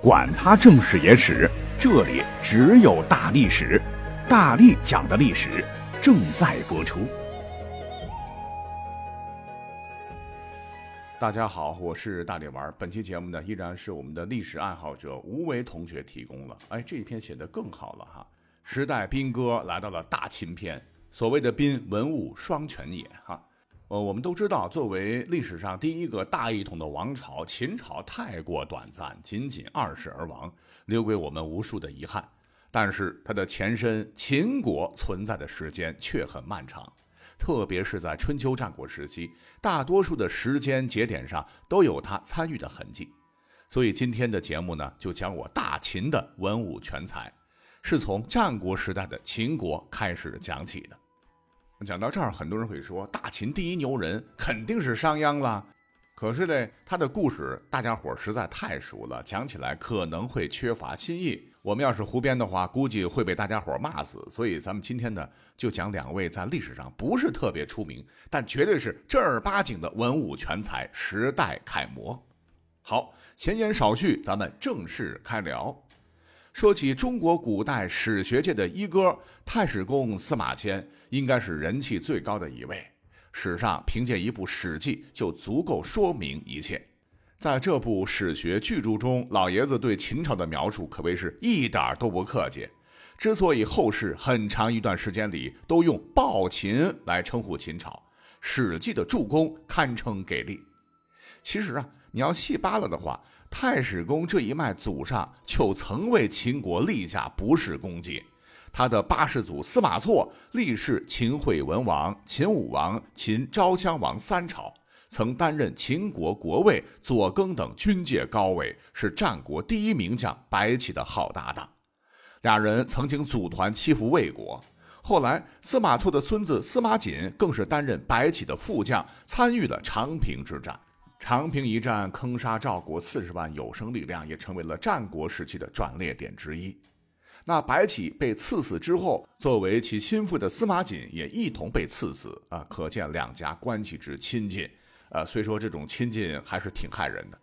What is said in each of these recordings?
管他正史野史，这里只有大历史，大力讲的历史正在播出。大家好，我是大力丸。本期节目呢，依然是我们的历史爱好者吴为同学提供了。哎，这一篇写的更好了哈！时代兵歌来到了大秦篇，所谓的兵，文武双全也哈。呃，我们都知道，作为历史上第一个大一统的王朝，秦朝太过短暂，仅仅二世而亡，留给我们无数的遗憾。但是它的前身秦国存在的时间却很漫长，特别是在春秋战国时期，大多数的时间节点上都有它参与的痕迹。所以今天的节目呢，就讲我大秦的文武全才，是从战国时代的秦国开始讲起的。讲到这儿，很多人会说，大秦第一牛人肯定是商鞅了。可是呢，他的故事大家伙实在太熟了，讲起来可能会缺乏新意。我们要是胡编的话，估计会被大家伙骂死。所以咱们今天呢，就讲两位在历史上不是特别出名，但绝对是正儿八经的文武全才，时代楷模。好，闲言少叙，咱们正式开聊。说起中国古代史学界的一哥，太史公司马迁应该是人气最高的一位。史上凭借一部《史记》就足够说明一切。在这部史学巨著中，老爷子对秦朝的描述可谓是一点都不客气。之所以后世很长一段时间里都用“暴秦”来称呼秦朝，《史记》的助攻堪称给力。其实啊，你要细扒拉的话，太史公这一脉祖上就曾为秦国立下不世功绩。他的八世祖司马错历仕秦惠文王、秦武王、秦昭襄王三朝，曾担任秦国国尉、左更等军界高位，是战国第一名将白起的好搭档。俩人曾经组团欺负魏国，后来司马错的孙子司马瑾更是担任白起的副将，参与了长平之战。长平一战坑杀赵国四十万有生力量，也成为了战国时期的转捩点之一。那白起被赐死之后，作为其心腹的司马瑾也一同被赐死啊，可见两家关系之亲近。呃，虽说这种亲近还是挺害人的。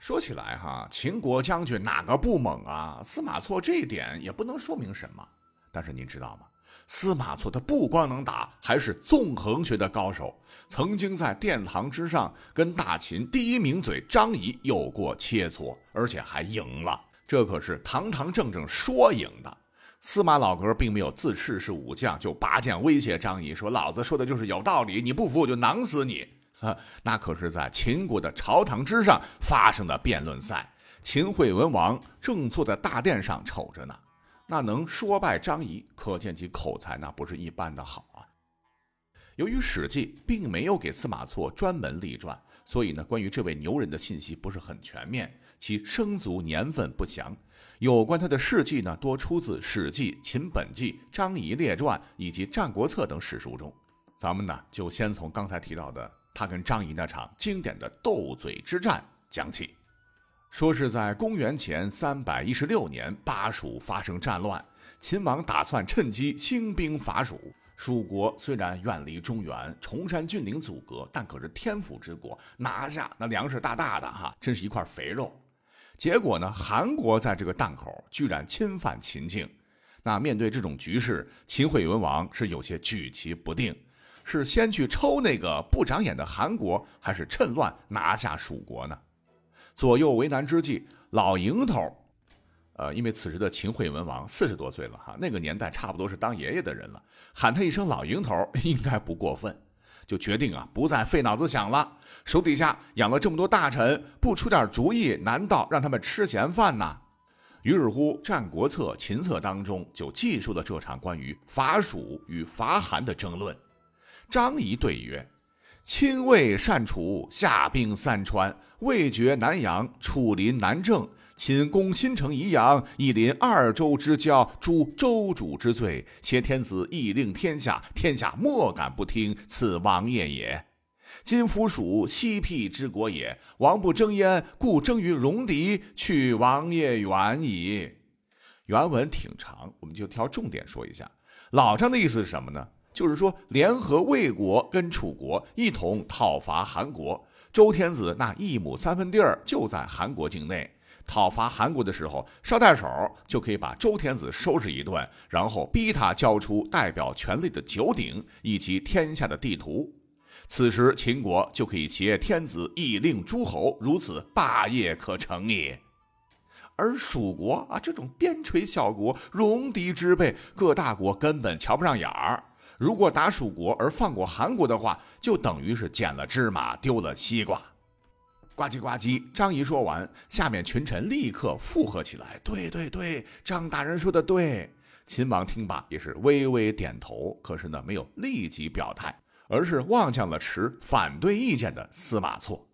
说起来哈，秦国将军哪个不猛啊？司马错这一点也不能说明什么。但是您知道吗？司马错他不光能打，还是纵横学的高手。曾经在殿堂之上跟大秦第一名嘴张仪有过切磋，而且还赢了。这可是堂堂正正说赢的。司马老哥并没有自恃是武将，就拔剑威胁张仪说：“老子说的就是有道理，你不服我就囊死你。”啊，那可是在秦国的朝堂之上发生的辩论赛。秦惠文王正坐在大殿上瞅着呢。那能说败张仪，可见其口才那不是一般的好啊。由于《史记》并没有给司马错专门立传，所以呢，关于这位牛人的信息不是很全面，其生卒年份不详。有关他的事迹呢，多出自《史记》《秦本纪》《张仪列传》以及《战国策》等史书中。咱们呢，就先从刚才提到的他跟张仪那场经典的斗嘴之战讲起。说是在公元前三百一十六年，巴蜀发生战乱，秦王打算趁机兴兵伐蜀。蜀国虽然远离中原，崇山峻岭阻隔，但可是天府之国，拿下那粮食大大的哈，真是一块肥肉。结果呢，韩国在这个档口居然侵犯秦境。那面对这种局势，秦惠文王是有些举棋不定，是先去抽那个不长眼的韩国，还是趁乱拿下蜀国呢？左右为难之际，老蝇头，呃，因为此时的秦惠文王四十多岁了哈，那个年代差不多是当爷爷的人了，喊他一声老蝇头应该不过分，就决定啊，不再费脑子想了。手底下养了这么多大臣，不出点主意，难道让他们吃闲饭呐？于是乎，《战国策·秦策》当中就记述了这场关于伐蜀与伐韩的争论。张仪对曰。亲魏善楚，下兵三川，魏绝南阳，楚临南郑。秦攻新城宜阳，以临二州之交，诛州主之罪。挟天子以令天下，天下莫敢不听，此王爷也。今夫蜀，西僻之国也，王不争焉，故争于戎狄，去王业远矣。原文挺长，我们就挑重点说一下。老张的意思是什么呢？就是说，联合魏国跟楚国一同讨伐韩国。周天子那一亩三分地儿就在韩国境内，讨伐韩国的时候，捎带手就可以把周天子收拾一顿，然后逼他交出代表权力的九鼎以及天下的地图。此时秦国就可以挟天子以令诸侯，如此霸业可成也。而蜀国啊，这种边陲小国，戎狄之辈，各大国根本瞧不上眼儿。如果打蜀国而放过韩国的话，就等于是捡了芝麻丢了西瓜。呱唧呱唧，张仪说完，下面群臣立刻附和起来：“对对对，张大人说的对。”秦王听罢也是微微点头，可是呢，没有立即表态，而是望向了持反对意见的司马错。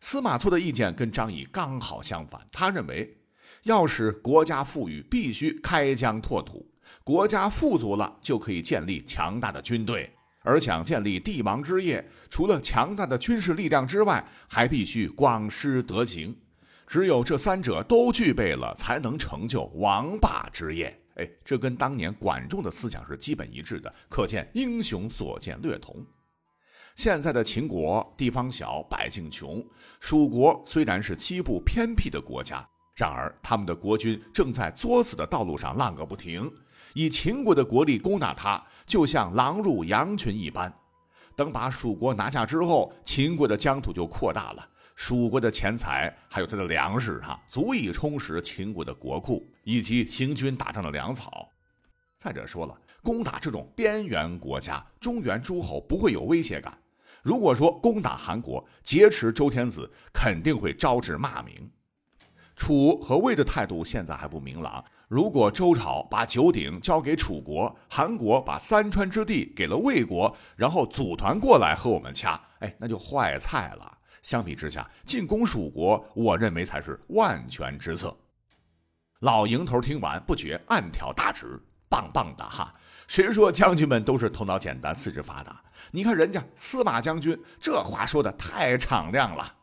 司马错的意见跟张仪刚好相反，他认为，要使国家富裕，必须开疆拓土，国家富足了，就可以建立强大的军队。而想建立帝王之业，除了强大的军事力量之外，还必须广施德行。只有这三者都具备了，才能成就王霸之业。哎，这跟当年管仲的思想是基本一致的，可见英雄所见略同。现在的秦国地方小，百姓穷；蜀国虽然是西部偏僻的国家，然而他们的国君正在作死的道路上浪个不停。以秦国的国力攻打他，就像狼入羊群一般。等把蜀国拿下之后，秦国的疆土就扩大了，蜀国的钱财还有他的粮食，哈，足以充实秦国的国库以及行军打仗的粮草。再者说了，攻打这种边缘国家，中原诸侯不会有威胁感。如果说攻打韩国，劫持周天子，肯定会招致骂名。楚和魏的态度现在还不明朗。如果周朝把九鼎交给楚国，韩国把三川之地给了魏国，然后组团过来和我们掐，哎，那就坏菜了。相比之下，进攻蜀国，我认为才是万全之策。老营头听完不觉暗挑大指，棒棒的哈！谁说将军们都是头脑简单、四肢发达？你看人家司马将军，这话说的太敞亮了。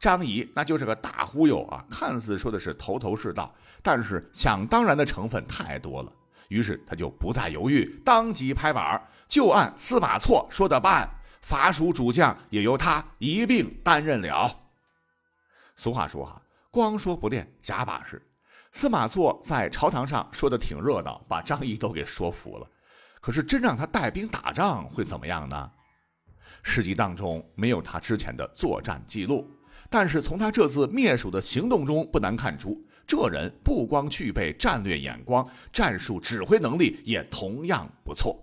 张仪那就是个大忽悠啊，看似说的是头头是道，但是想当然的成分太多了。于是他就不再犹豫，当即拍板，就按司马错说的办，伐蜀主将也由他一并担任了。俗话说啊，光说不练，假把式。司马错在朝堂上说的挺热闹，把张仪都给说服了。可是真让他带兵打仗会怎么样呢？史记当中没有他之前的作战记录。但是从他这次灭蜀的行动中，不难看出，这人不光具备战略眼光，战术指挥能力也同样不错。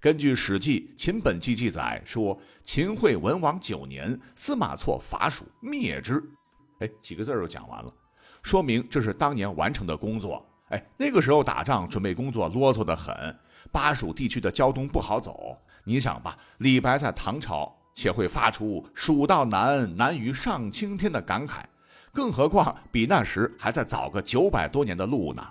根据《史记·秦本纪》记载说，秦惠文王九年，司马错伐蜀，灭之。哎，几个字就讲完了，说明这是当年完成的工作。哎，那个时候打仗准备工作啰嗦得很，巴蜀地区的交通不好走。你想吧，李白在唐朝。且会发出“蜀道难，难于上青天”的感慨，更何况比那时还在早个九百多年的路呢？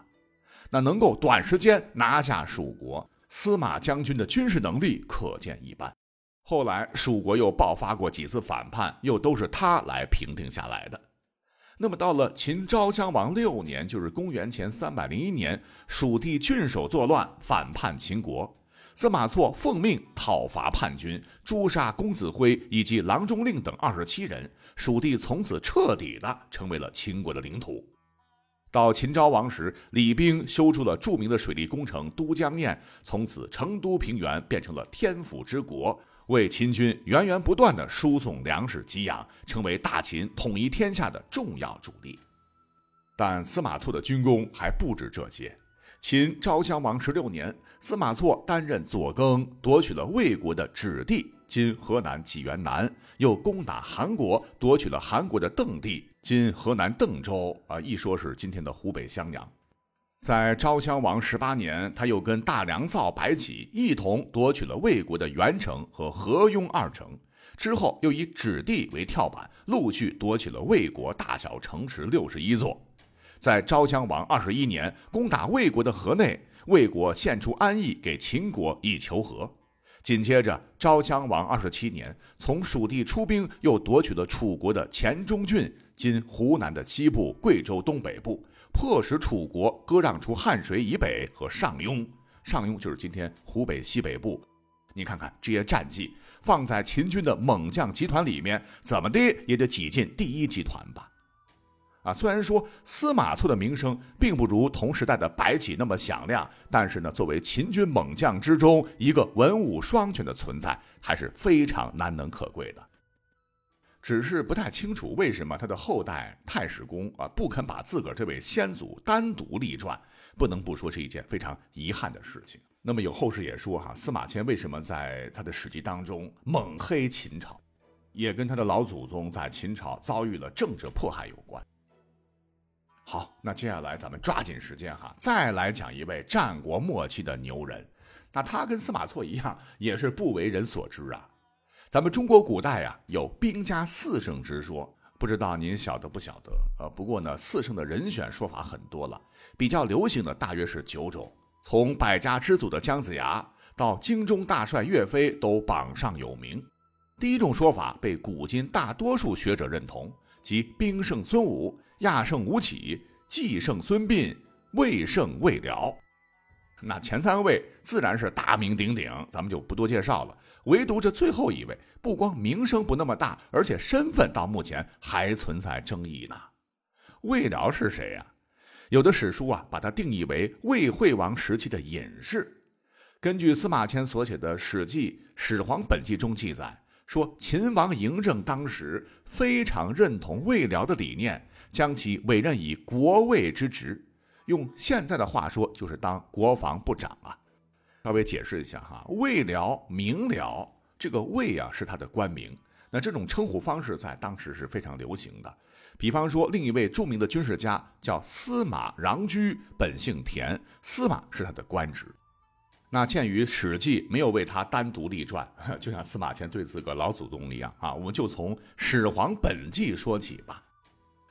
那能够短时间拿下蜀国，司马将军的军事能力可见一斑。后来蜀国又爆发过几次反叛，又都是他来平定下来的。那么到了秦昭襄王六年，就是公元前三百零一年，蜀地郡守作乱，反叛秦国。司马错奉命讨伐叛军，诛杀公子辉以及郎中令等二十七人，蜀地从此彻底的成为了秦国的领土。到秦昭王时，李冰修筑了著名的水利工程都江堰，从此成都平原变成了天府之国，为秦军源源不断的输送粮食给养，成为大秦统一天下的重要主力。但司马错的军功还不止这些。秦昭襄王十六年，司马错担任左更，夺取了魏国的芷地（今河南济源南），又攻打韩国，夺取了韩国的邓地（今河南邓州）。啊，一说是今天的湖北襄阳。在昭襄王十八年，他又跟大良造白起一同夺取了魏国的元城和河雍二城。之后又以芷地为跳板，陆续夺取了魏国大小城池六十一座。在昭襄王二十一年攻打魏国的河内，魏国献出安邑给秦国以求和。紧接着，昭襄王二十七年从蜀地出兵，又夺取了楚国的黔中郡（今湖南的西部、贵州东北部），迫使楚国割让出汉水以北和上庸。上庸就是今天湖北西北部。你看看这些战绩，放在秦军的猛将集团里面，怎么的也得挤进第一集团吧。啊，虽然说司马错的名声并不如同时代的白起那么响亮，但是呢，作为秦军猛将之中一个文武双全的存在，还是非常难能可贵的。只是不太清楚为什么他的后代太史公啊不肯把自个儿这位先祖单独立传，不能不说是一件非常遗憾的事情。那么有后世也说哈，司马迁为什么在他的史记当中猛黑秦朝，也跟他的老祖宗在秦朝遭遇了政治迫害有关。好，那接下来咱们抓紧时间哈，再来讲一位战国末期的牛人。那他跟司马错一样，也是不为人所知啊。咱们中国古代啊，有兵家四圣之说，不知道您晓得不晓得？呃，不过呢，四圣的人选说法很多了，比较流行的大约是九种，从百家之祖的姜子牙到京中大帅岳飞都榜上有名。第一种说法被古今大多数学者认同，即兵圣孙武。亚圣吴起，季圣孙膑，魏圣魏辽。那前三位自然是大名鼎鼎，咱们就不多介绍了。唯独这最后一位，不光名声不那么大，而且身份到目前还存在争议呢。魏辽是谁呀？有的史书啊，把他定义为魏惠王时期的隐士。根据司马迁所写的《史记·始皇本纪》中记载，说秦王嬴政当时非常认同魏辽的理念。将其委任以国尉之职，用现在的话说就是当国防部长啊。稍微解释一下哈，魏辽明辽，这个魏啊是他的官名。那这种称呼方式在当时是非常流行的。比方说，另一位著名的军事家叫司马穰苴，本姓田，司马是他的官职。那鉴于《史记》没有为他单独立传，就像司马迁对自个老祖宗一样啊，我们就从《始皇本纪》说起吧。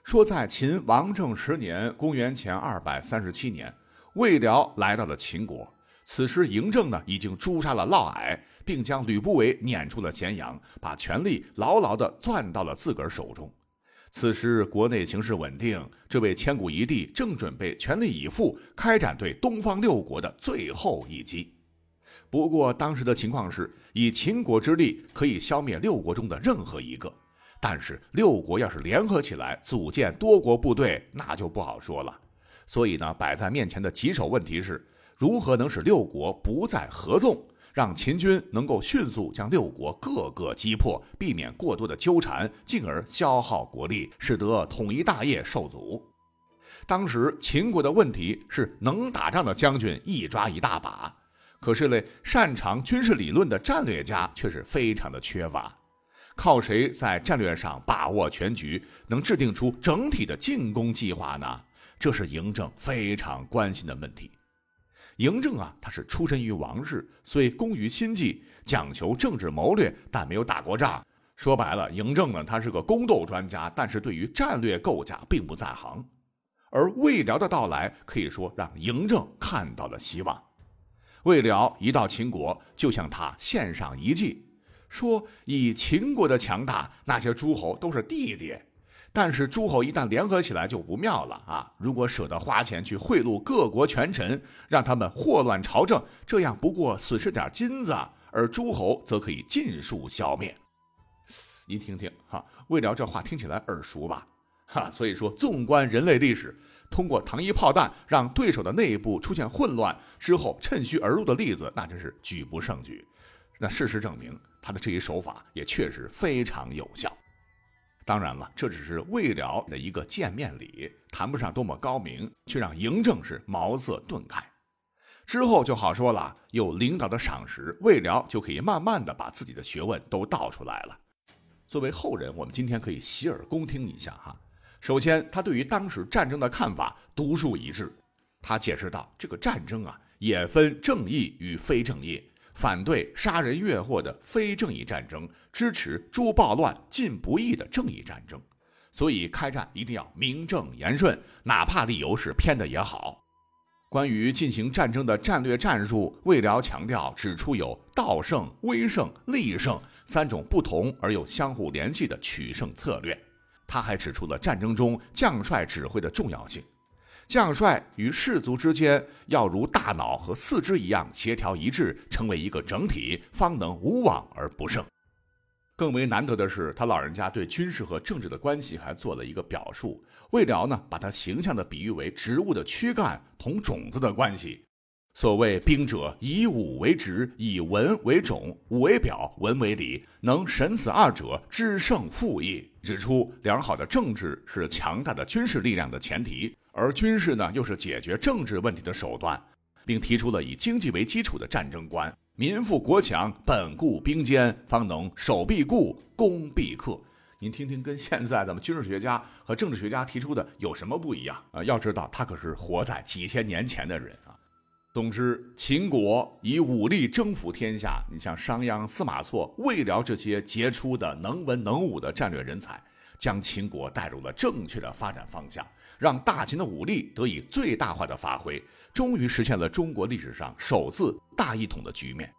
说，在秦王政十年（公元前二百三十七年），魏辽来到了秦国。此时，嬴政呢已经诛杀了嫪毐，并将吕不韦撵出了咸阳，把权力牢牢地攥到了自个儿手中。此时，国内形势稳定，这位千古一帝正准备全力以赴开展对东方六国的最后一击。不过，当时的情况是，以秦国之力可以消灭六国中的任何一个。但是六国要是联合起来组建多国部队，那就不好说了。所以呢，摆在面前的棘手问题是，如何能使六国不再合纵，让秦军能够迅速将六国各个击破，避免过多的纠缠，进而消耗国力，使得统一大业受阻。当时秦国的问题是，能打仗的将军一抓一大把，可是嘞，擅长军事理论的战略家却是非常的缺乏。靠谁在战略上把握全局，能制定出整体的进攻计划呢？这是嬴政非常关心的问题。嬴政啊，他是出身于王室，虽工于心计，讲求政治谋略，但没有打过仗。说白了，嬴政呢，他是个宫斗专家，但是对于战略构架并不在行。而魏辽的到来，可以说让嬴政看到了希望。魏辽一到秦国，就向他献上一计。说以秦国的强大，那些诸侯都是弟弟，但是诸侯一旦联合起来就不妙了啊！如果舍得花钱去贿赂各国权臣，让他们祸乱朝政，这样不过损失点金子，而诸侯则可以尽数消灭。您听听哈，魏辽这话听起来耳熟吧？哈，所以说，纵观人类历史，通过糖衣炮弹让对手的内部出现混乱之后趁虚而入的例子，那真是举不胜举。那事实证明。他的这一手法也确实非常有效。当然了，这只是魏辽的一个见面礼，谈不上多么高明，却让嬴政是茅塞顿开。之后就好说了，有领导的赏识，魏辽就可以慢慢的把自己的学问都道出来了。作为后人，我们今天可以洗耳恭听一下哈。首先，他对于当时战争的看法独树一帜。他解释道：“这个战争啊，也分正义与非正义。”反对杀人越货的非正义战争，支持诛暴乱、禁不义的正义战争。所以开战一定要名正言顺，哪怕理由是偏的也好。关于进行战争的战略战术，魏辽强调指出有道胜、威胜、利胜三种不同而又相互联系的取胜策略。他还指出了战争中将帅指挥的重要性。将帅与士卒之间要如大脑和四肢一样协调一致，成为一个整体，方能无往而不胜。更为难得的是，他老人家对军事和政治的关系还做了一个表述。魏辽呢，把他形象地比喻为植物的躯干同种子的关系。所谓兵者，以武为直，以文为种，武为表，文为里，能审此二者，知胜负也。指出良好的政治是强大的军事力量的前提，而军事呢，又是解决政治问题的手段，并提出了以经济为基础的战争观。民富国强，本固兵坚，方能守必固，攻必克。您听听，跟现在咱们军事学家和政治学家提出的有什么不一样啊？要知道，他可是活在几千年前的人啊。总之，秦国以武力征服天下，你像商鞅、司马错、魏辽这些杰出的能文能武的战略人才，将秦国带入了正确的发展方向，让大秦的武力得以最大化的发挥。终于实现了中国历史上首次大一统的局面。